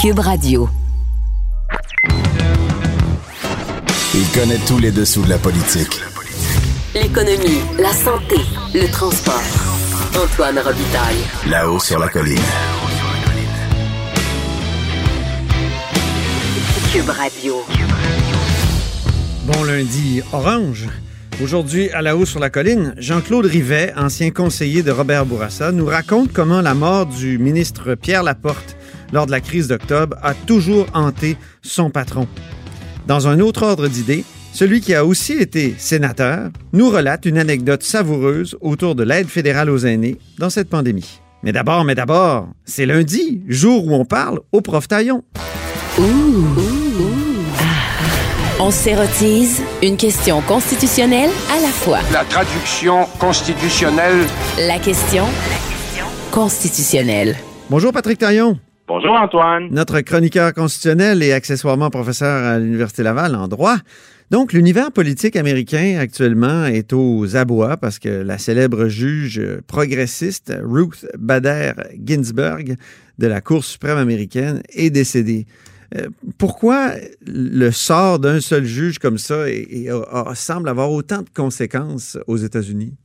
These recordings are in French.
Cube Radio. Il connaît tous les dessous de la politique. L'économie, la santé, le transport. Antoine Robitaille. Là-haut sur la colline. Cube Radio. Bon lundi orange. Aujourd'hui, à la haut sur la colline, Jean-Claude Rivet, ancien conseiller de Robert Bourassa, nous raconte comment la mort du ministre Pierre Laporte lors de la crise d'octobre a toujours hanté son patron. Dans un autre ordre d'idées, celui qui a aussi été sénateur nous relate une anecdote savoureuse autour de l'aide fédérale aux aînés dans cette pandémie. Mais d'abord, mais d'abord, c'est lundi, jour où on parle au prof Taillon. On s'érotise une question constitutionnelle à la fois. La traduction constitutionnelle. La question constitutionnelle. Bonjour Patrick Taillon. Bonjour Antoine. Notre chroniqueur constitutionnel et accessoirement professeur à l'Université Laval en droit. Donc, l'univers politique américain actuellement est aux abois parce que la célèbre juge progressiste Ruth Bader Ginsburg de la Cour suprême américaine est décédée. Euh, pourquoi le sort d'un seul juge comme ça semble avoir autant de conséquences aux États-Unis?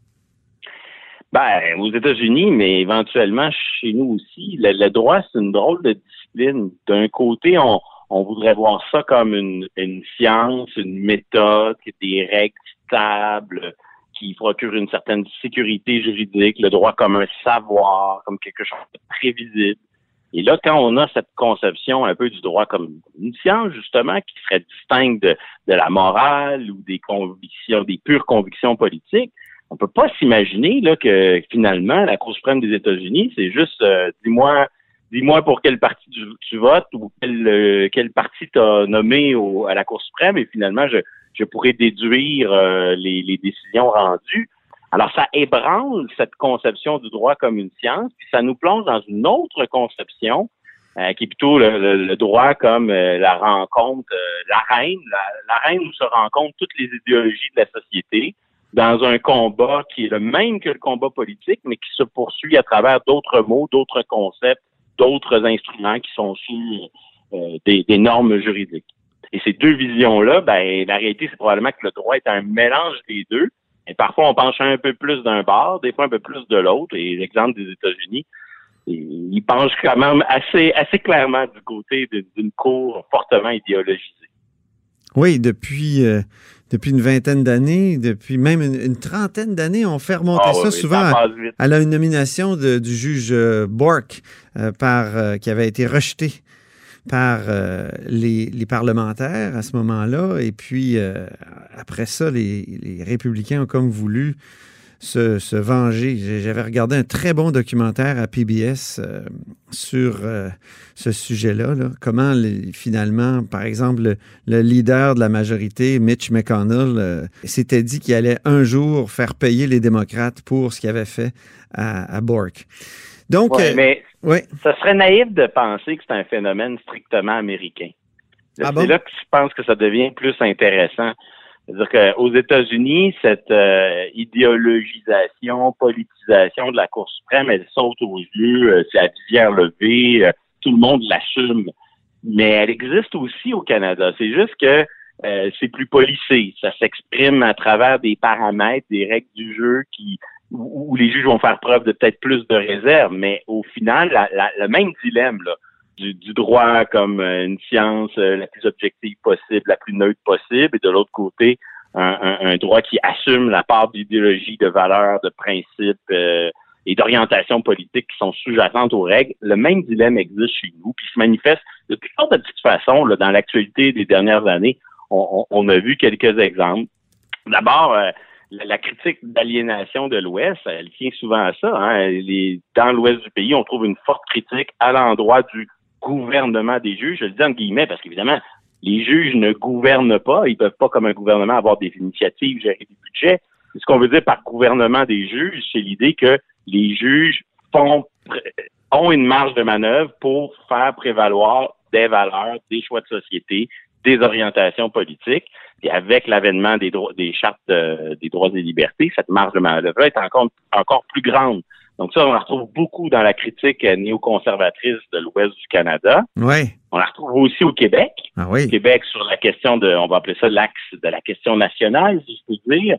Ben, aux États-Unis, mais éventuellement chez nous aussi. Le, droit, c'est une drôle de discipline. D'un côté, on, voudrait voir ça comme une, science, une méthode, des règles stables qui procurent une certaine sécurité juridique, le droit comme un savoir, comme quelque chose de prévisible. Et là, quand on a cette conception un peu du droit comme une science, justement, qui serait distincte de, de la morale ou des convictions, des pures convictions politiques, on peut pas s'imaginer là que finalement la Cour suprême des États-Unis, c'est juste euh, dis-moi dis-moi pour quel parti tu, votes ou quel, euh, parti t'as nommé à la Cour suprême et finalement je, je pourrais déduire euh, les, les, décisions rendues. Alors ça ébranle cette conception du droit comme une science, puis ça nous plonge dans une autre conception qui est plutôt le, droit comme la rencontre, la reine, la, la reine où se rencontrent toutes les idéologies de la société dans un combat qui est le même que le combat politique, mais qui se poursuit à travers d'autres mots, d'autres concepts, d'autres instruments qui sont sous euh, des, normes juridiques. Et ces deux visions-là, ben, la réalité, c'est probablement que le droit est un mélange des deux. Et parfois, on penche un peu plus d'un bord, des fois un peu plus de l'autre. Et l'exemple des États-Unis, il penche quand même assez, assez clairement du côté d'une cour fortement idéologisée. Oui, depuis euh, depuis une vingtaine d'années, depuis même une, trentaine d'années, on fait remonter ah ça souvent à, la nomination du juge euh, Bork euh, par, euh, qui avait été rejeté par les, parlementaires à ce moment-là. Et puis, après ça, les, les, républicains ont comme voulu se, venger. J'avais regardé un très bon documentaire à PBS euh, sur euh, ce sujet-là. Comment finalement, par exemple, le, leader de la majorité, Mitch McConnell, euh, s'était dit qu'il allait un jour faire payer les démocrates pour ce qu'il avait fait à, Bork. Donc, mais ça serait naïf de penser que c'est un phénomène strictement américain. Ah c'est là que je pense que ça devient plus intéressant. C'est-à-dire qu'aux États-Unis, cette euh, idéologisation, politisation de la Cour suprême, elle saute aux yeux, euh, c'est à visière levée, euh, tout le monde l'assume. Mais elle existe aussi au Canada. C'est juste que c'est plus policé. Ça s'exprime à travers des paramètres, des règles du jeu qui où, les juges vont faire preuve de peut-être plus de réserve. Mais au final, le même dilemme, là, du, droit comme euh, une science euh, la plus objective possible, la plus neutre possible, et de l'autre côté, un, droit qui assume la part d'idéologie, de valeurs, de principes euh, et d'orientation politique qui sont sous-jacentes aux règles. Le même dilemme existe chez nous, puis se manifeste de toutes sortes de petites façons là, dans l'actualité des dernières années. On, a vu quelques exemples. D'abord, la, critique d'aliénation de l'Ouest, elle tient souvent à ça. Hein. dans l'Ouest du pays, on trouve une forte critique à l'endroit du gouvernement des juges. Je le dis en guillemets parce qu'évidemment, les juges ne gouvernent pas. Ils peuvent pas, comme un gouvernement, avoir des initiatives, gérer des budgets. Ce qu'on veut dire par gouvernement des juges, c'est l'idée que les juges font, ont une marge de manœuvre pour faire prévaloir des valeurs, des choix de société, des orientations politiques. Et avec l'avènement des, des chartes des droits et libertés, cette marge de manœuvre est encore plus grande. Donc ça, on la retrouve beaucoup dans la critique néoconservatrice de l'Ouest du Canada. Oui. On la retrouve aussi au Québec. Ah oui. Au Québec, sur la question de, on va appeler ça l'axe de la question nationale, si je peux dire.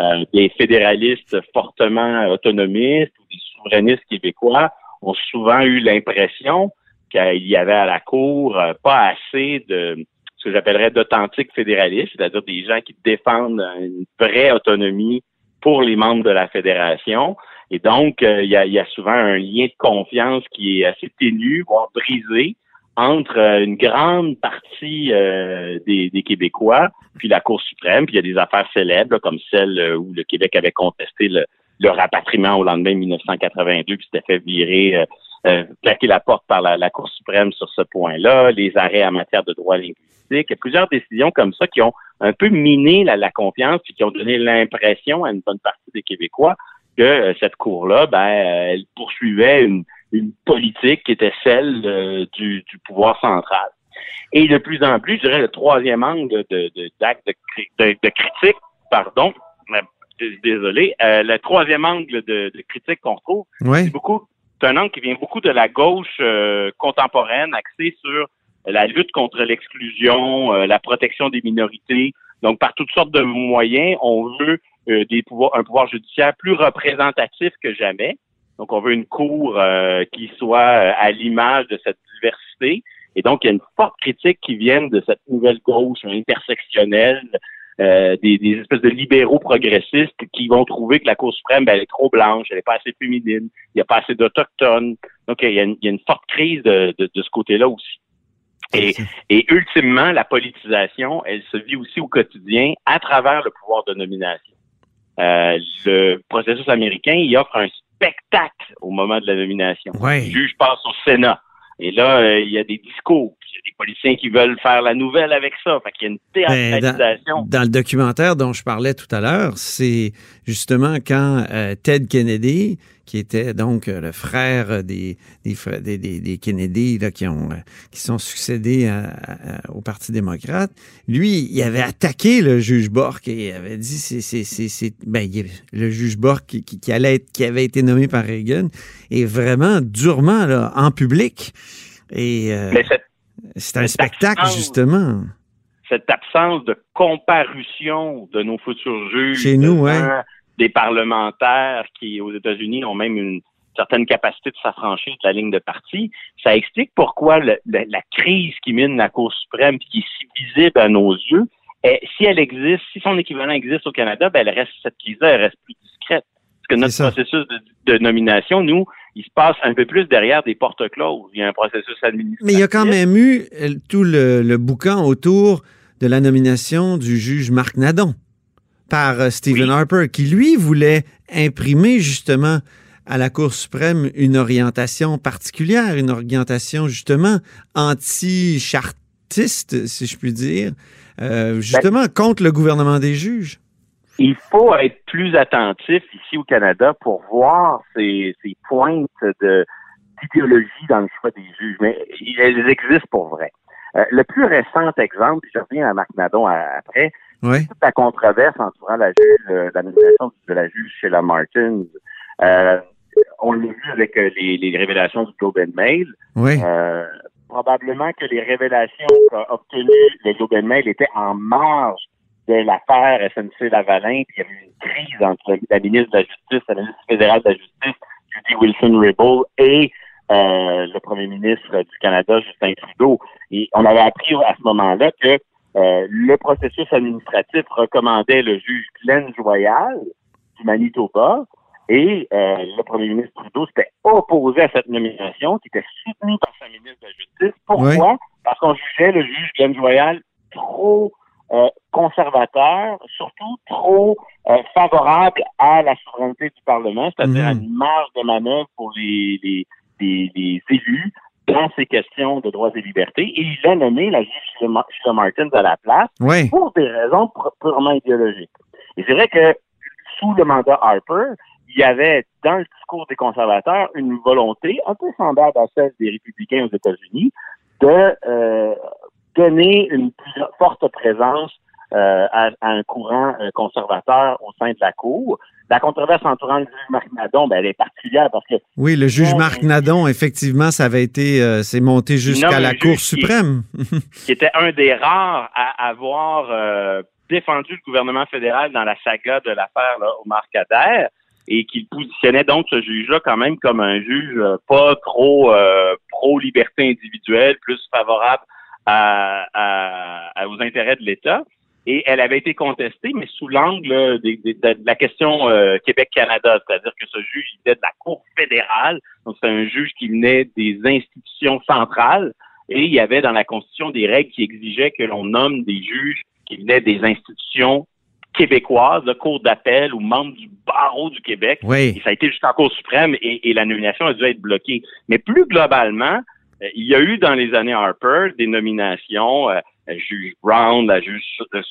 Euh, des fédéralistes fortement autonomistes ou des souverainistes québécois ont souvent eu l'impression qu'il y avait à la Cour euh, pas assez de ce que j'appellerais d'authentiques fédéralistes, c'est-à-dire des gens qui défendent une vraie autonomie pour les membres de la fédération. Et donc, euh, il, y a, souvent un lien de confiance qui est assez ténu, voire brisé, entre euh, une grande partie des, des, Québécois, puis la Cour suprême, puis il y a des affaires célèbres, comme celle où le Québec avait contesté le, le rapatriement au lendemain de 1982, puis s'était fait virer euh, claquer la porte par la, Cour suprême sur ce point-là, les arrêts en matière de droit linguistique. Y a plusieurs décisions comme ça qui ont un peu miné la, confiance et qui ont donné l'impression à une bonne partie des Québécois que euh, cette Cour-là, ben, euh, elle poursuivait une, politique qui était celle du, pouvoir central. Et de plus en plus, je dirais, le troisième angle de, d'acte de, critique, pardon, désolé, le troisième angle de, critique qu'on trouve, c'est beaucoup c'est un angle qui vient beaucoup de la gauche euh, contemporaine, axée sur la lutte contre l'exclusion, euh, la protection des minorités. Donc, par toutes sortes de moyens, on veut euh, des pouvoirs, un pouvoir judiciaire plus représentatif que jamais. Donc, on veut une cour qui soit à l'image de cette diversité. Et donc, il y a une forte critique qui vient de cette nouvelle gauche intersectionnelle euh, des, espèces de libéraux progressistes qui vont trouver que la Cour suprême, ben, elle est trop blanche, elle n'est pas assez féminine, il n'y a pas assez d'autochtones. Donc, il y, a une, forte crise de, ce côté-là aussi. Et, et, ultimement, la politisation, elle se vit aussi au quotidien à travers le pouvoir de nomination. Euh, le processus américain, il offre un spectacle au moment de la nomination. Le juge passe au Sénat. Et là, euh, il y a des discours, des policiers qui veulent faire la nouvelle avec ça. Fait qu'il y a une ben, théâtralisation. dans, le documentaire dont je parlais tout à l'heure, c'est justement quand euh, Ted Kennedy, qui était donc euh, le frère des, des, des, des Kennedy là, qui, ont, qui sont succédés au Parti démocrate, lui, il avait attaqué le juge Bork et il avait dit c'est, c'est, c'est, ben, le juge Bork qui, qui, allait être, qui avait été nommé par Reagan et vraiment durement là, en public. Et euh, c'est un spectacle, justement. Cette absence de comparution de nos futurs juges. Chez nous, ouais. Des parlementaires qui, aux États-Unis, ont même une certaine capacité de s'affranchir de la ligne de parti. Ça explique pourquoi la, crise qui mine la Cour suprême, qui est si visible à nos yeux, si elle existe, si son équivalent existe au Canada, ben elle reste cette crise-là, elle reste plus discrète. Parce que notre processus de, nomination, nous, il se passe un peu plus derrière des portes closes. Il y a un processus administratif. Mais il y a quand même eu euh, tout le, boucan autour de la nomination du juge Marc Nadon par euh, Stephen Harper, qui lui voulait imprimer justement à la Cour suprême une orientation particulière, une orientation justement anti-chartiste, si je puis dire, euh, justement ben contre le gouvernement des juges il faut être plus attentif ici au Canada pour voir ces, ces pointes de d'idéologie dans le choix des juges, mais elles existent pour vrai. Euh, le plus récent exemple, je reviens à Marc Nadon après, oui. toute la controverse entourant la juge, euh, la nomination de la juge Sheila Martins. Euh, on l'a vu avec euh, les, les, révélations du Globe and Mail. Oui. probablement que les révélations obtenues le Globe and Mail étaient en marge de l'affaire SNC-Lavalin, puis il y avait une crise entre la ministre de la Justice, la ministre fédérale de la Justice, Judy Wilson-Raybould, et euh, le premier ministre du Canada, Justin Trudeau. Et on avait appris à ce moment-là que euh, le processus administratif recommandait le juge Glenn Joyal du Manitoba, et euh, le premier ministre Trudeau s'était opposé à cette nomination, qui était soutenue par sa ministre de la Justice. Pourquoi? Parce qu'on jugeait le juge Glenn Joyal trop euh, conservateur, surtout trop euh, favorable à la souveraineté du Parlement, c'est-à-dire à mhm. une marge de manœuvre pour les, les, les, élus dans ces questions de droits et libertés. Et il a nommé la juge Sheila Martins à la place pour des raisons purement idéologiques. Et c'est vrai que sous le mandat Harper, il y avait dans le discours des conservateurs une volonté un peu semblable à celle des républicains aux États-Unis de euh, donner une plus forte présence à, un courant conservateur au sein de la Cour. La controverse entourant le juge Marc Nadon, ben, elle est particulière parce que... Oui, le juge Marc Nadon, effectivement, ça avait été... c'est monté jusqu'à la Cour suprême. Qui, était un des rares à avoir défendu le gouvernement fédéral dans la saga de l'affaire Omar Kader et qu'il positionnait donc ce juge-là quand même comme un juge euh, pas trop euh, pro-liberté individuelle, plus favorable à, aux intérêts de l'État. Et elle avait été contestée, mais sous l'angle de, la question euh, Québec-Canada, c'est-à-dire que ce juge était de la Cour fédérale, donc c'est un juge qui venait des institutions centrales, et il y avait dans la Constitution des règles qui exigeaient que l'on nomme des juges qui venaient des institutions québécoise, le cour d'appel ou membre du barreau du Québec. Oui. ça a été jusqu'en Cour suprême et, la nomination a dû être bloquée. Mais plus globalement, euh, il y a eu dans les années Harper des nominations, euh, juge Brown, la juge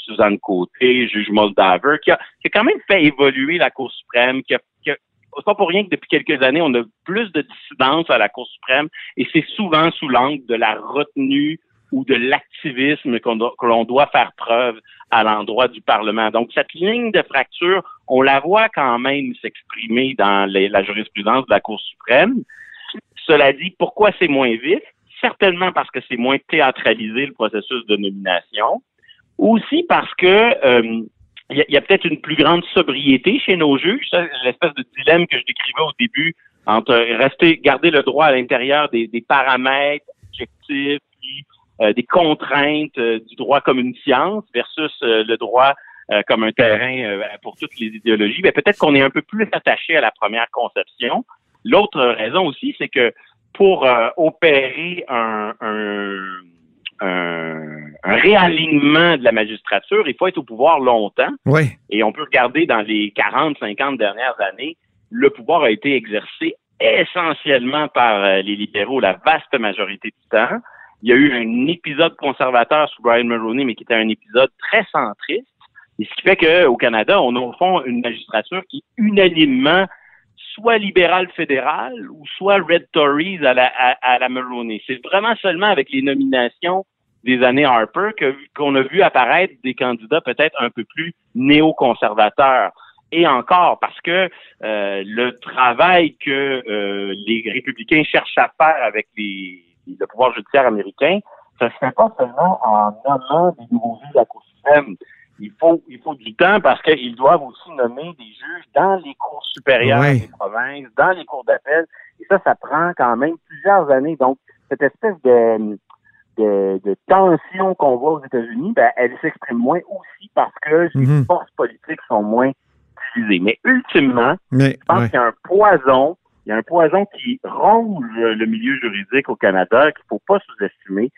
Suzanne Côté, juge Moldaver, qui a, qui a quand même fait évoluer la Cour suprême, qui a, qui c'est pas pour rien que depuis quelques années, on a plus de dissidence à la Cour suprême et c'est souvent sous l'angle de la retenue ou de l'activisme qu'on que l'on doit faire preuve à l'endroit du Parlement. Donc, cette ligne de fracture, on la voit quand même s'exprimer dans la jurisprudence de la Cour suprême. Cela dit, pourquoi c'est moins vif? Certainement parce que c'est moins théâtralisé le processus de nomination. Aussi parce que euh, y a, peut-être une plus grande sobriété chez nos juges. L'espèce de dilemme que je décrivais au début entre rester, garder le droit à l'intérieur des, paramètres objectifs, euh, des contraintes euh, du droit comme une science versus le droit comme un terrain pour toutes les idéologies, peut-être qu'on est un peu plus attaché à la première conception. L'autre raison aussi, c'est que pour opérer un, un, un, réalignement de la magistrature, il faut être au pouvoir longtemps. Oui. Et on peut regarder dans les 40, 50 dernières années, le pouvoir a été exercé essentiellement par les libéraux la vaste majorité du temps. Il y a eu un épisode conservateur sous Brian Mulroney, mais qui était un épisode très centriste. Et ce qui fait qu'au Canada, on a au fond une magistrature qui unanimement soit libérale fédérale ou soit Red Tories à la, à, la Mulroney. C'est vraiment seulement avec les nominations des années Harper qu'on a vu apparaître des candidats peut-être un peu plus néoconservateurs. Et encore, parce que euh, le travail que euh, les républicains cherchent à faire avec les, le pouvoir judiciaire américain, ça se fait pas seulement en nommant des nouveaux juges à Cour suprême. Il faut, il faut du temps parce qu'ils doivent aussi nommer des juges dans les supérieures des provinces, dans les cours d'appel. Et ça, ça prend quand même plusieurs années. Donc, cette espèce de, de, tension qu'on voit aux États-Unis, ben, elle s'exprime moins aussi parce que les mhm. forces politiques sont moins utilisées. Mais ultimement, je pense qu'il y a un poison il y a un poison qui ronge le milieu juridique au Canada qu'il faut pas sous-estimer.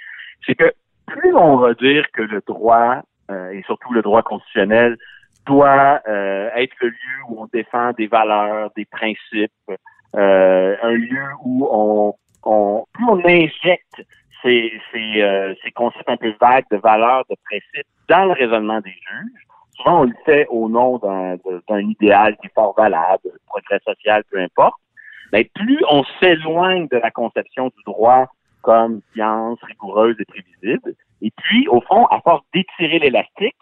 C'est que plus on va dire que le droit, euh, et surtout le droit constitutionnel, doit euh, être le lieu où on défend des valeurs, des principes, euh, un lieu où on, on plus on injecte ces, ces, ces concepts un peu vagues de valeurs, de principes dans le raisonnement des juges. Souvent, on le fait au nom d'un idéal qui est fort valable, progrès social, peu importe mais plus on s'éloigne de la conception du droit comme science rigoureuse et prévisible, et puis, au fond, à force d'étirer l'élastique,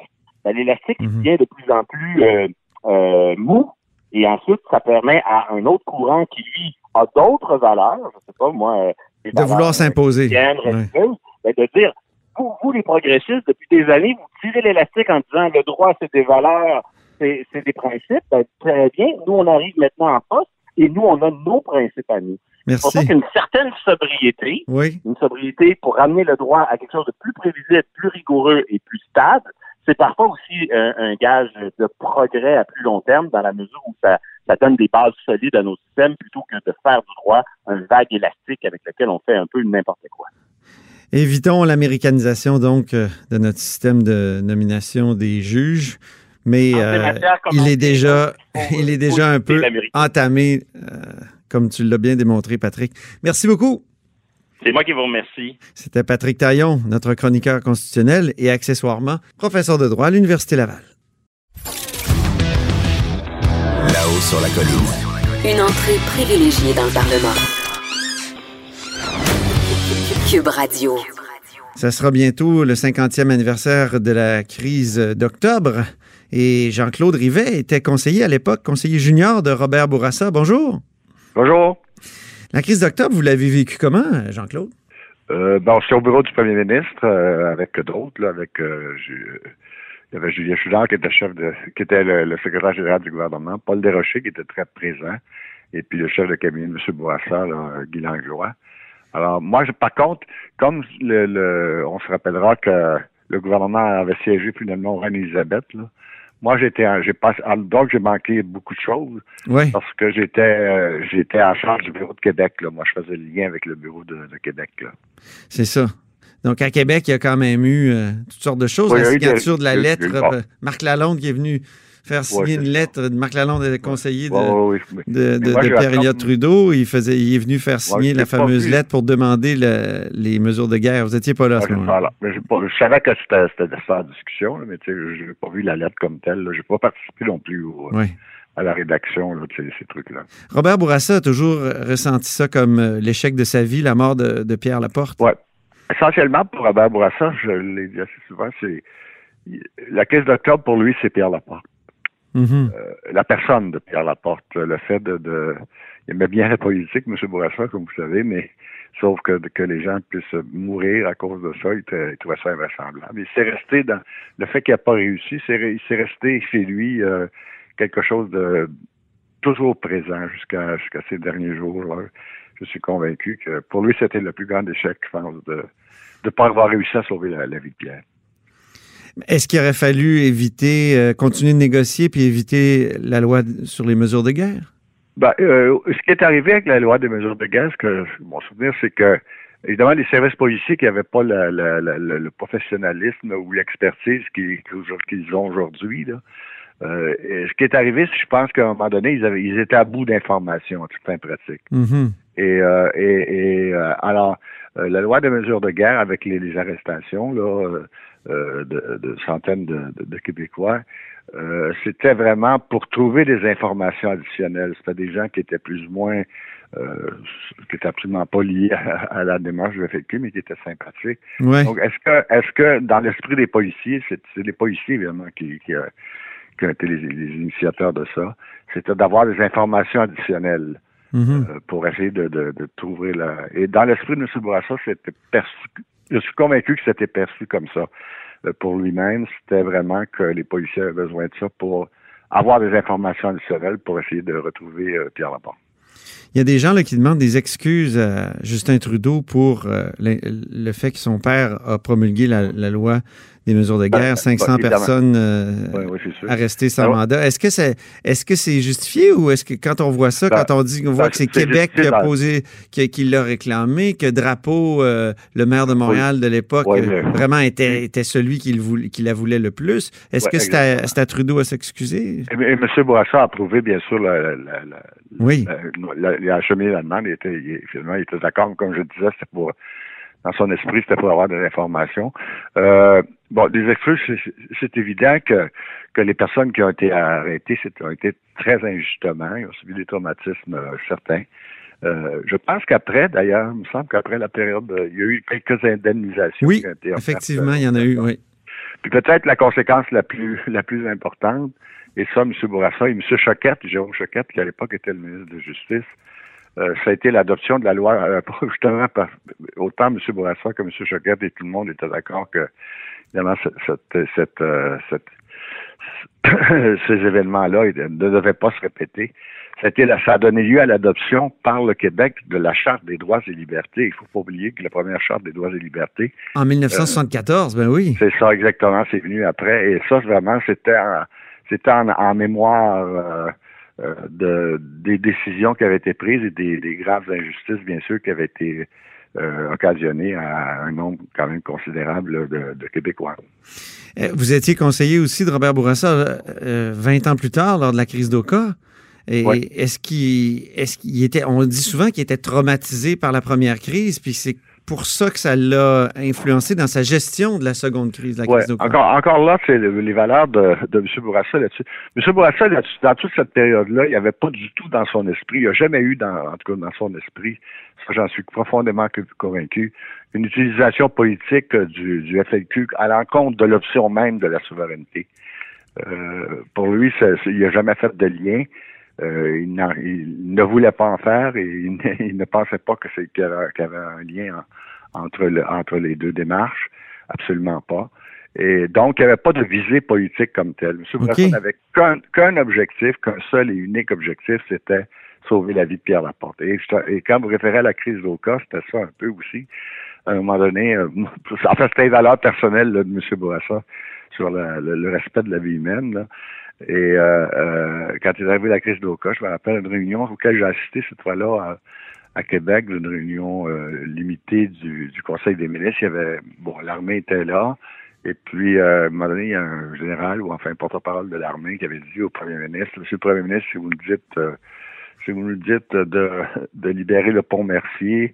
ben, l'élastique mhm. devient de plus en plus euh, euh, mou, et ensuite, ça permet à un autre courant qui, lui, a d'autres valeurs, je sais pas, moi... Euh, de vouloir s'imposer. Ben, de dire, vous, vous, les progressistes, depuis des années, vous tirez l'élastique en disant le droit, c'est des valeurs, c'est des principes. Ben, très bien, nous, on arrive maintenant en poste, et nous, on a nos principes à nous. Merci. C'est pour ça qu'une certaine sobriété, oui. une sobriété pour ramener le droit à quelque chose de plus prévisible, plus rigoureux et plus stable, c'est parfois aussi euh, un gage de progrès à plus long terme dans la mesure où ça, ça donne des bases solides à nos systèmes plutôt que de faire du droit un vague élastique avec lequel on fait un peu n'importe quoi. Évitons l'américanisation donc euh, de notre système de nomination des juges mais euh, il est déjà, il est déjà un peu entamé, euh, comme tu l'as bien démontré, Patrick. Merci beaucoup. C'est moi qui vous remercie. C'était Patrick Taillon, notre chroniqueur constitutionnel et accessoirement professeur de droit à l'Université Laval. Là-haut sur la colline. Une entrée privilégiée dans le Parlement. Cube Radio. Ça sera bientôt le 50e anniversaire de la crise d'octobre. Et Jean-Claude Rivet était conseiller à l'époque, conseiller junior de Robert Bourassa. Bonjour. Bonjour. La crise d'octobre, vous l'avez vécue comment, Jean-Claude? Euh, ben, au bureau du premier ministre euh, avec d'autres, avec euh, il y avait Julien Chouard qui était chef de qui était le, secrétaire général du gouvernement, Paul Desrochers qui était très présent, et puis le chef de cabinet, M. Bourassa, là, Guy Langlois. Alors moi, par contre, comme le, on se rappellera que le gouvernement avait siégé finalement au Reine-Élisabeth, moi j'étais j'ai donc j'ai manqué beaucoup de choses. Parce que j'étais euh, j'étais en charge du bureau de Québec là. moi je faisais le lien avec le bureau de, Québec c'est ça. Donc à Québec il y a quand même eu euh, toutes sortes de choses. La signature de la lettre euh, Marc Lalonde qui est venu faire signer une lettre de Marc Lalonde, conseiller de, de, Pierre-Éliott Trudeau. Il, faisait, il est venu faire signer la fameuse lettre pour demander les mesures de guerre. Vous n'étiez pas là à ce moment-là. Je, savais que c'était en discussion, mais je n'ai pas vu la lettre comme telle. Je n'ai pas participé non plus à la rédaction de ces, trucs-là. Robert Bourassa a toujours ressenti ça comme euh, l'échec de sa vie, la mort de, Pierre Laporte. Oui. Essentiellement, pour Robert Bourassa, je l'ai dit assez souvent, c'est la caisse d'octobre, pour lui, c'est Pierre Laporte. Mm-hmm. Euh, la personne de Pierre Laporte, le fait de, de il aimait bien la politique, M. Bourassa, comme vous savez, mais sauf que, que les gens puissent mourir à cause de ça, il, trouvait ça invraisemblable. Il s'est resté dans le fait qu'il n'a pas réussi, il s'est resté chez lui euh, quelque chose de toujours présent jusqu'à jusqu'à ces derniers jours. Je suis convaincu que pour lui, c'était le plus grand échec, je pense, de ne pas avoir réussi à sauver la vie de Pierre. Est-ce qu'il aurait fallu éviter, euh, continuer de négocier puis éviter la loi sur les mesures de guerre? Ben, euh, ce qui est arrivé avec la loi des mesures de guerre, ce que mon souvenir, c'est que évidemment les services policiers qui n'avaient pas le professionnalisme ou l'expertise qu'ils ont aujourd'hui. Euh, ce qui est arrivé, c'est je pense qu'à un moment donné, ils, avaient, ils étaient à bout d'informations, tout fin pratique. Mm-hmm. Et, et, alors, la loi des mesures de guerre avec les, les arrestations, là, euh, de, centaines de, Québécois. Euh, c'était vraiment pour trouver des informations additionnelles. C'était des gens qui étaient plus ou moins, euh, qui étaient absolument pas liés à, la démarche de FQ, mais qui étaient sympathiques. Donc, est-ce que, est-ce que dans l'esprit des policiers, c'est, les policiers évidemment qui, qui, qui ont été les, initiateurs de ça, c'était d'avoir des informations additionnelles. Mm-hmm. pour essayer de, de, de, trouver la... Et dans l'esprit de M. Bourassa, c'était perçu je suis convaincu que c'était perçu comme ça euh, pour lui-même. C'était vraiment que les policiers avaient besoin de ça pour avoir des informations additionnelles pour essayer de retrouver euh, Pierre Laporte. Il y a des gens là, qui demandent des excuses à Justin Trudeau pour euh, le, fait que son père a promulgué la, loi des mesures de guerre, 500 ben, personnes euh, arrestées sans ben mandat. Est-ce que c'est est-ce que c'est justifié ou est-ce que quand on voit ça, ben, quand on dit on voit que c'est Québec qui a posé, qui, l'a réclamé, que Drapeau, euh, le maire de Montréal de l'époque, vraiment était, était celui qui, voulait, qui la voulait le plus. Est-ce que c'est à, Trudeau à s'excuser? Et, M. Bourassa a approuvé, bien sûr, la, oui. il a acheminé la demande. Il était, finalement, il était d'accord. Comme je disais, c'était pour dans son esprit, c'était pour avoir des informations. Euh, bon, des excuses, c'est évident que, que les personnes qui ont été arrêtées ont été très injustement, ils ont subi des traumatismes euh, certains. Euh, je pense qu'après, d'ailleurs, il me semble qu'après la période, il y a eu quelques indemnisations. Oui, effectivement, il y en a eu, oui. Puis peut-être la conséquence la plus la plus importante, et ça, M. Bourassa et M. Choquette, Jérôme Choquette, qui à l'époque était le ministre de Justice, euh, ça a été l'adoption de la loi, euh, justement, par, autant M. Bourassa que M. Choquette et tout le monde étaient d'accord que, évidemment, cette, cette, euh, ces événements-là ne devaient pas se répéter. Ça a, ça a donné lieu à l'adoption par le Québec de la Charte des droits et libertés. Il ne faut pas oublier que la première Charte des droits et libertés. En 1974, ben oui. C'est ça, exactement. C'est venu après. Et ça, vraiment, c'était c'était en, mémoire euh, de, des décisions qui avaient été prises et des, graves injustices, bien sûr, qui avaient été euh, occasionnées à un nombre quand même considérable de, Québécois. Euh, vous étiez conseiller aussi de Robert Bourassa 20 ans plus tard, lors de la crise d'Oka. Et est-ce qu'il est-ce qu'il était on dit souvent qu'il était traumatisé par la première crise puis c'est pour ça que ça l'a influencé dans sa gestion de la seconde crise, la crise encore, encore là, c'est les valeurs de, de M. Bourassa là-dessus. M. Bourassa, dans toute cette période-là, il n'y avait pas du tout dans son esprit, il n'y a jamais eu, dans, en tout cas dans son esprit, ça j'en suis profondément convaincu, une utilisation politique du, du FLQ à l'encontre de l'option même de la souveraineté. Euh, pour lui, il n'a jamais fait de lien. Euh, il, ne voulait pas en faire et il, ne pensait pas que qu'il y, avait un lien entre, entre les deux démarches. Absolument pas. Et donc, il n'y avait pas de visée politique comme telle. M. Okay. n'avait qu'un objectif, qu'un seul et unique objectif, c'était sauver la vie de Pierre Laporte. Et, et quand vous référez à la crise d'Oka, c'était ça un peu aussi. À un moment donné, euh, en fait, c'était une valeur personnelle de M. Bourassa sur le, respect de la vie humaine. Là. Et euh, euh, quand il est arrivé la crise d'Oka, je me rappelle une réunion auquel j'ai assisté cette fois-là à, Québec, une réunion euh, limitée du, Conseil des ministres. Il y avait bon, l'armée était là. Et puis, à un moment donné, il y a un général ou enfin un porte-parole de l'armée qui avait dit au premier ministre, Monsieur le Premier ministre, si vous nous dites si vous nous dites de, de libérer le pont Mercier,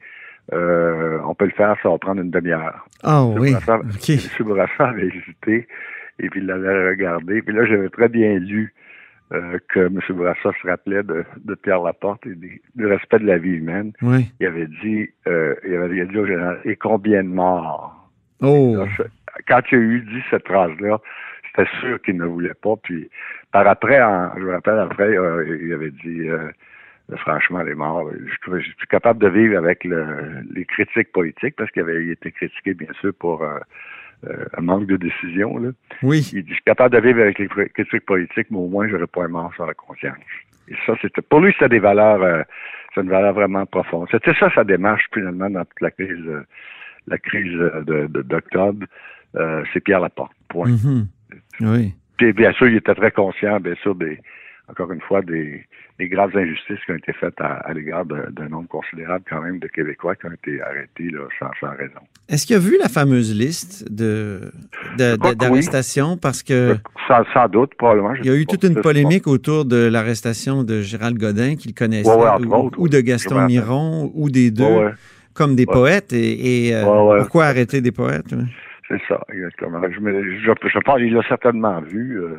on peut le faire, ça va prendre une demi-heure. Ah oui. M. Bourassa avait hésité. Et puis il l'avait regardé. Puis là, j'avais très bien lu euh, que M. Bourassa se rappelait de, Pierre Laporte et du respect de la vie humaine. Oui. Il avait dit, euh, il avait dit au général, et combien de morts? Oh. quand il a eu dit cette phrase-là, c'était sûr qu'il ne voulait pas. Puis par après, je me rappelle après, euh, il avait dit franchement, les morts, je, suis capable de vivre avec les critiques politiques parce qu'il avait été critiqué, bien sûr, pour euh, un manque de décision. Là. Oui. Il dit, je suis capable de vivre avec les critiques politiques, mais au moins, j'aurais pas un mort sur la conscience. Et ça, c'était, pour lui, c'était des valeurs, euh, c'est une valeur vraiment profonde. C'était ça sa démarche, finalement, dans toute la crise, euh, la crise de, d'octobre. Euh, c'est Pierre Laporte. Point. Mm-hmm. Oui. Puis, bien sûr, il était très conscient, bien sûr, des, encore une fois, des, des graves injustices qui ont été faites à, l'égard d'un nombre considérable quand même de Québécois qui ont été arrêtés là, sans, raison. Est-ce qu'il a vu la fameuse liste de, d'arrestations? Parce que... Sans, doute, probablement. Il y a eu toute une polémique autour de l'arrestation de Gérald Godin, qu'il connaissait, ou, de Gaston Miron, ou des deux, comme des poètes. Et, euh, pourquoi arrêter des poètes? C'est ça, exactement. Je, je, pense qu'il l'a certainement vu. Euh,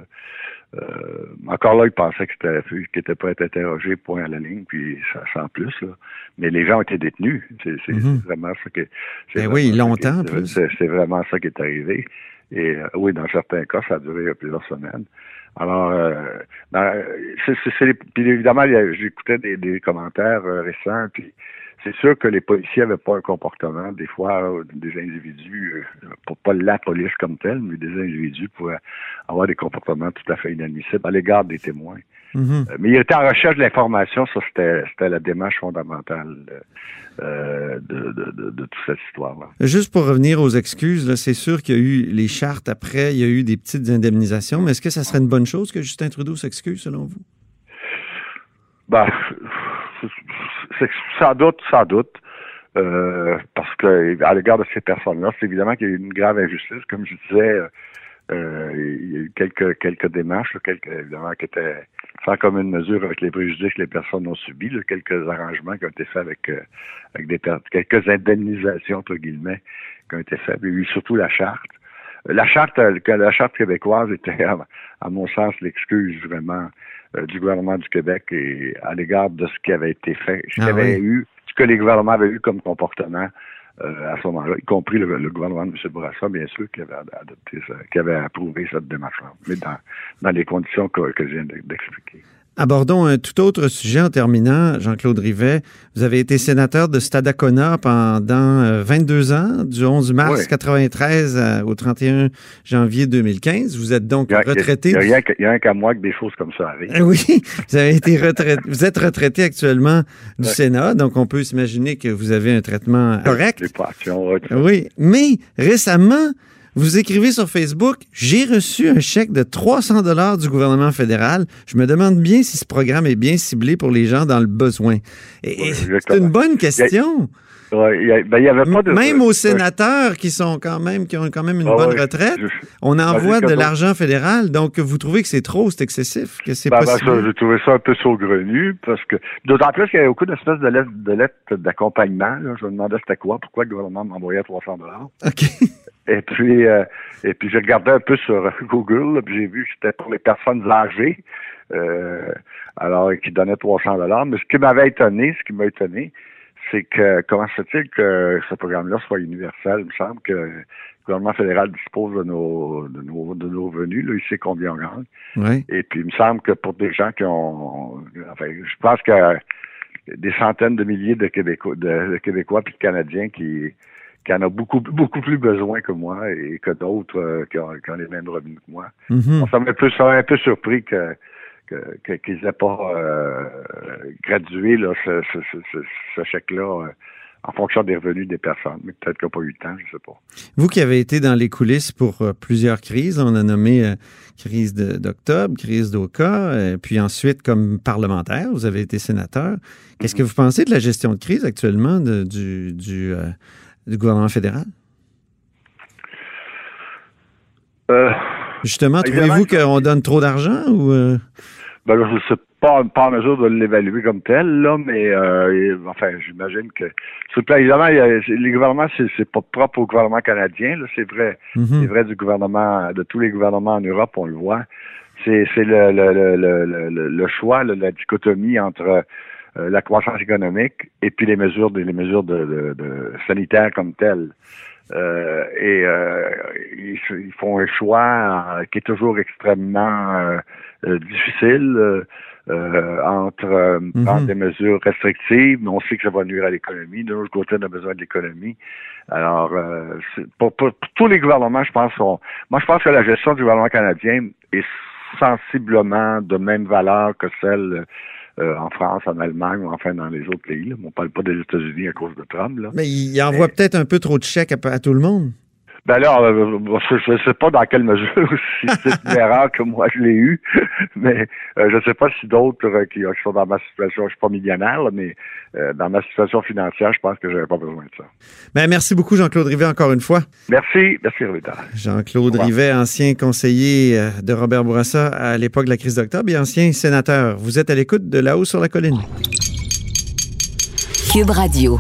euh, encore là, il pensait qu'il était pas être interrogé, point à la ligne, puis ça sans plus. Là. Mais les gens ont été détenus. C'est mhm. vraiment ça que. Ben oui, longtemps. C'est vraiment ça qui est arrivé. Et euh, oui, dans certains cas, ça a duré plusieurs semaines. Alors, euh, c'est, puis évidemment, j'écoutais des, des commentaires récents, puis c'est sûr que les policiers n'avaient pas un comportement, des fois, euh, des individus, euh, pour pas la police comme telle, mais des individus pouvaient avoir des comportements tout à fait inadmissibles à l'égard des témoins. Mm-hmm. Euh, mais il était en recherche de l'information, ça c'était la démarche fondamentale de, toute cette histoire-là. Juste pour revenir aux excuses, c'est sûr qu'il y a eu les chartes après, il y a eu des petites indemnisations, mais est-ce que ça serait une bonne chose que Justin Trudeau s'excuse selon vous? Ben, sans doute, sans doute. Euh, parce que à l'égard de ces personnes-là, c'est évidemment qu'il y a eu une grave injustice. Comme je disais, euh, il y a eu quelques quelques démarches, quelques, évidemment, qui étaient sans commune mesure avec les préjudices que les personnes ont subis, quelques arrangements qui ont été faits avec euh, avec des quelques indemnisations entre guillemets qui ont été y a eu surtout la charte. La charte, la charte québécoise était, à mon sens, l'excuse vraiment euh, du gouvernement du Québec et à l'égard de ce qui avait été fait, ce, ah avait eu, ce que les gouvernements avaient eu comme comportement euh, à ce moment-là, y compris le, gouvernement de M. Bourassa, bien sûr, qui avait adopté ça, qui avait approuvé cette démarche-là, mais dans, dans les conditions que, que je viens d'expliquer. Abordons un tout autre sujet en terminant. Jean-Claude Rivet, vous avez été sénateur de Stadacona pendant 22 euh, ans, du 11 mars 1993 euh, au 31 janvier 2015. Vous êtes donc retraité. Il n'y a, rien qu'à moi que des choses comme ça arrivent. Oui, vous avez été retraité. vous êtes retraité actuellement du Sénat, donc on peut s'imaginer que vous avez un traitement correct. Oui, mais récemment, vous écrivez sur Facebook, j'ai reçu un chèque de 300 dollars du gouvernement fédéral. Je me demande bien si ce programme est bien ciblé pour les gens dans le besoin. Et, c'est une bonne question. il ben, y avait pas de, même aux sénateurs qui sont quand même qui ont quand même une bonne retraite, on ben, envoie de l'argent fédéral. Donc vous trouvez que c'est trop, c'est excessif, que c'est ben, ben J'ai trouvé ça un peu saugrenu parce que d'autant plus qu'il y avait beaucoup d'espèces de lettres de d'accompagnement. Je me demandais c'était quoi, pourquoi le gouvernement m'envoyait 300 dollars. OK. Et puis euh, et puis j'ai regardé un peu sur Google, puis j'ai vu que c'était pour les personnes âgées. Euh, alors qui donnait 300 dollars. Mais ce qui m'avait étonné, ce qui m'a étonné, c'est que comment se fait-il que ce programme-là soit universel? Il me semble que le gouvernement fédéral dispose de nos de nos, de nos revenus, là, il sait combien on gagne. Oui. Et puis il me semble que pour des gens qui ont enfin, je pense qu'il y a des centaines de milliers de Québécois de, Québécois puis de Canadiens qui qui en ont beaucoup beaucoup plus besoin que moi et que d'autres euh, qui, ont, les mêmes revenus que moi. Mm-hmm. Ça m'a un peu surpris que qu'ils n'aient pas euh, gradué là, ce, ce, chèque-là euh, en fonction des revenus des personnes. Mais peut-être qu'il n'y a pas eu le temps, je ne sais pas. Vous qui avez été dans les coulisses pour euh, plusieurs crises, on a nommé crise d'octobre, crise d'Oka, puis ensuite comme parlementaire, vous avez été sénateur. Qu'est-ce que vous pensez de la gestion de crise actuellement du, du, du, gouvernement fédéral? Justement, trouvez-vous qu'on donne trop d'argent ou ben là, je ne suis pas, pas en mesure de l'évaluer comme tel, là, mais euh, enfin, j'imagine que évidemment, les gouvernements, c'est pas propre au gouvernement canadien, là, c'est vrai. Mhm. C'est vrai du gouvernement, de tous les gouvernements en Europe, on le voit. C'est le, le, le choix, la dichotomie entre euh, la croissance économique et puis les mesures les mesures de, de, sanitaires comme telles. Euh, et euh, ils, ils, font un choix qui est toujours extrêmement euh, difficile euh, entre mhm. des mesures restrictives, mais on sait que ça va nuire à l'économie. De l'autre côté, on a besoin de l'économie. Alors, pour, pour, tous les gouvernements, je pense, moi, je pense que la gestion du gouvernement canadien est sensiblement de même valeur que celle en France, en Allemagne ou enfin dans les autres pays. Là. On ne parle pas des États-Unis à cause de Trump. Là. Mais il envoie peut-être un peu trop de chèques à tout le monde. Ben là, euh, je ne sais pas dans quelle mesure, si c'est une erreur que moi je l'ai eu, mais euh, je ne sais pas si d'autres euh, qui, sont dans ma situation, je suis pas millionnaire, mais dans ma situation financière, je pense que je n'avais pas besoin de ça. Ben, merci beaucoup, Jean-Claude Rivet, encore une fois. Merci, merci Rivet. Jean-Claude Rivet, ancien conseiller de Robert Bourassa à l'époque de la crise d'octobre et ancien sénateur. Vous êtes à l'écoute de là-haut sur la colline. Cube Radio.